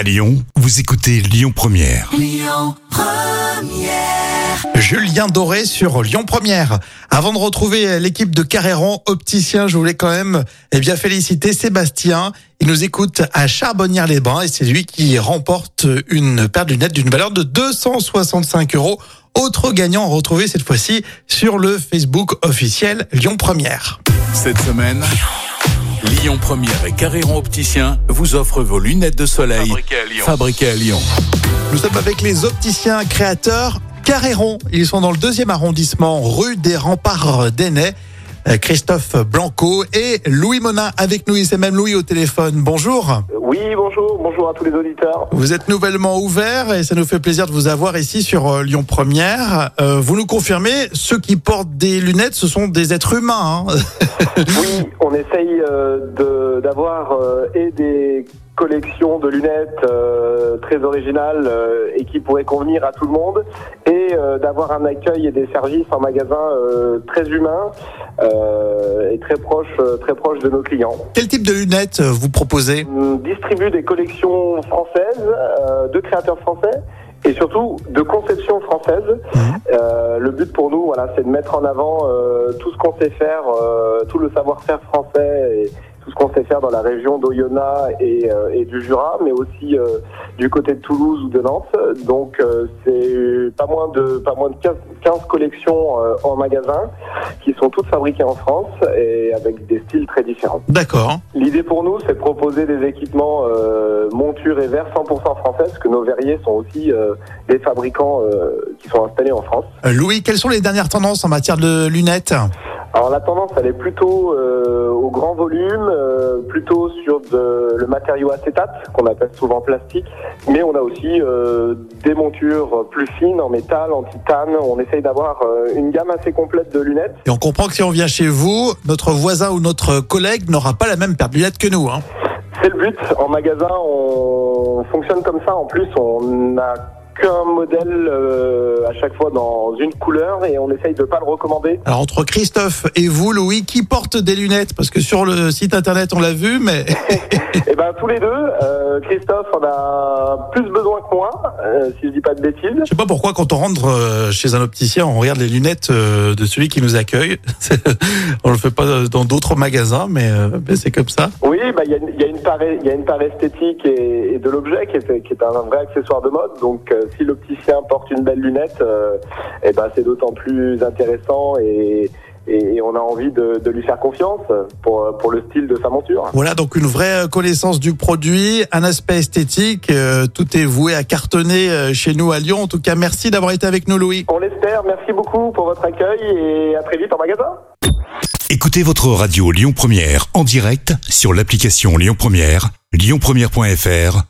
À Lyon, vous écoutez Lyon Première. Julien Doré sur Lyon Première. Avant de retrouver l'équipe de Carréron Opticien, je voulais quand même eh bien féliciter Sébastien. Il nous écoute à Charbonnières-les-Bains et c'est lui qui remporte une paire de lunettes d'une valeur de 265 euros. Autre gagnant retrouvé cette fois-ci sur le Facebook officiel Lyon Première. Cette semaine, Lyon Première et Carréron Opticien vous offrent vos lunettes de soleil Fabriquées à Lyon. fabriquées à Lyon. Nous sommes avec les opticiens créateurs Carréron. Ils sont dans le deuxième arrondissement, rue des Remparts d'Enay. Euh, Christophe Blanco et Louis Monin avec nous. C'est même Louis au téléphone. Bonjour. Oui, bonjour, bonjour à tous les auditeurs. Vous êtes nouvellement ouvert et ça nous fait plaisir de vous avoir ici sur euh, Lyon Première. Euh, vous nous confirmez, ceux qui portent des lunettes, ce sont des êtres humains. hein Oui, on essaye euh, de- d'avoir euh, et des collections de lunettes très originales et qui pourraient convenir à tout le monde, et euh, d'avoir un accueil et des services en magasin euh, très humains euh, et très proches, euh, très proches de nos clients. Quel type de lunettes vous proposez? On distribue des collections françaises de créateurs français. Et surtout de conception française. Euh, le but pour nous, voilà, c'est de mettre en avant euh, tout ce qu'on sait faire, euh, tout le savoir-faire français et tout ce qu'on sait faire dans la région d'Oyonnax et, euh, et du Jura, mais aussi euh, du côté de Toulouse ou de Nantes. Donc euh, c'est pas moins de pas moins de 15, 15 collections euh, en magasin qui sont toutes fabriquées en France et avec des styles très différents. D'accord. L'idée pour nous, c'est de proposer des équipements euh, montures et verres 100% français, parce que nos verriers sont aussi euh, des fabricants euh, qui sont installés en France. Louis, quelles sont les dernières tendances en matière de lunettes? Alors la tendance, elle est plutôt euh, au grand volume, euh, plutôt sur de- le matériau acétate, qu'on appelle souvent plastique, mais on a aussi euh, des montures plus fines en métal, en titane. On essaye d'avoir euh, une gamme assez complète de lunettes. Et on comprend que si on vient chez vous, notre voisin ou notre collègue n'aura pas la même paire de lunettes que nous. Hein. C'est le but. En magasin, on fonctionne comme ça. En plus, on n'a qu'un modèle euh, à chaque fois dans une couleur et on essaye de pas le recommander. Alors entre Christophe et vous, Louis, qui porte des lunettes? Parce que sur le site internet, on l'a vu, mais Et ben tous les deux, euh, Christophe en a plus besoin que moi, euh, si je dis pas de bêtises. je sais pas pourquoi quand on rentre chez un opticien, on regarde les lunettes de celui qui nous accueille. On le fait pas dans d'autres magasins, mais, mais c'est comme ça. Oui, bah, il y, a une- il y a une part, il y a une part esthétique et, et de l'objet qui est, qui est un vrai accessoire de mode. Donc, si l'opticien porte une belle lunette, euh, eh ben, c'est d'autant plus intéressant et, et, et on a envie de, de lui faire confiance pour, pour le style de sa monture. Voilà, donc une vraie connaissance du produit, un aspect esthétique. euh, tout est voué à cartonner euh, chez nous à Lyon. En tout cas, merci d'avoir été avec nous, Louis. On l'espère. Merci beaucoup pour votre accueil et à très vite en magasin. Écoutez votre radio Lyon Première en direct sur l'application Lyon Première, lyonpremière.fr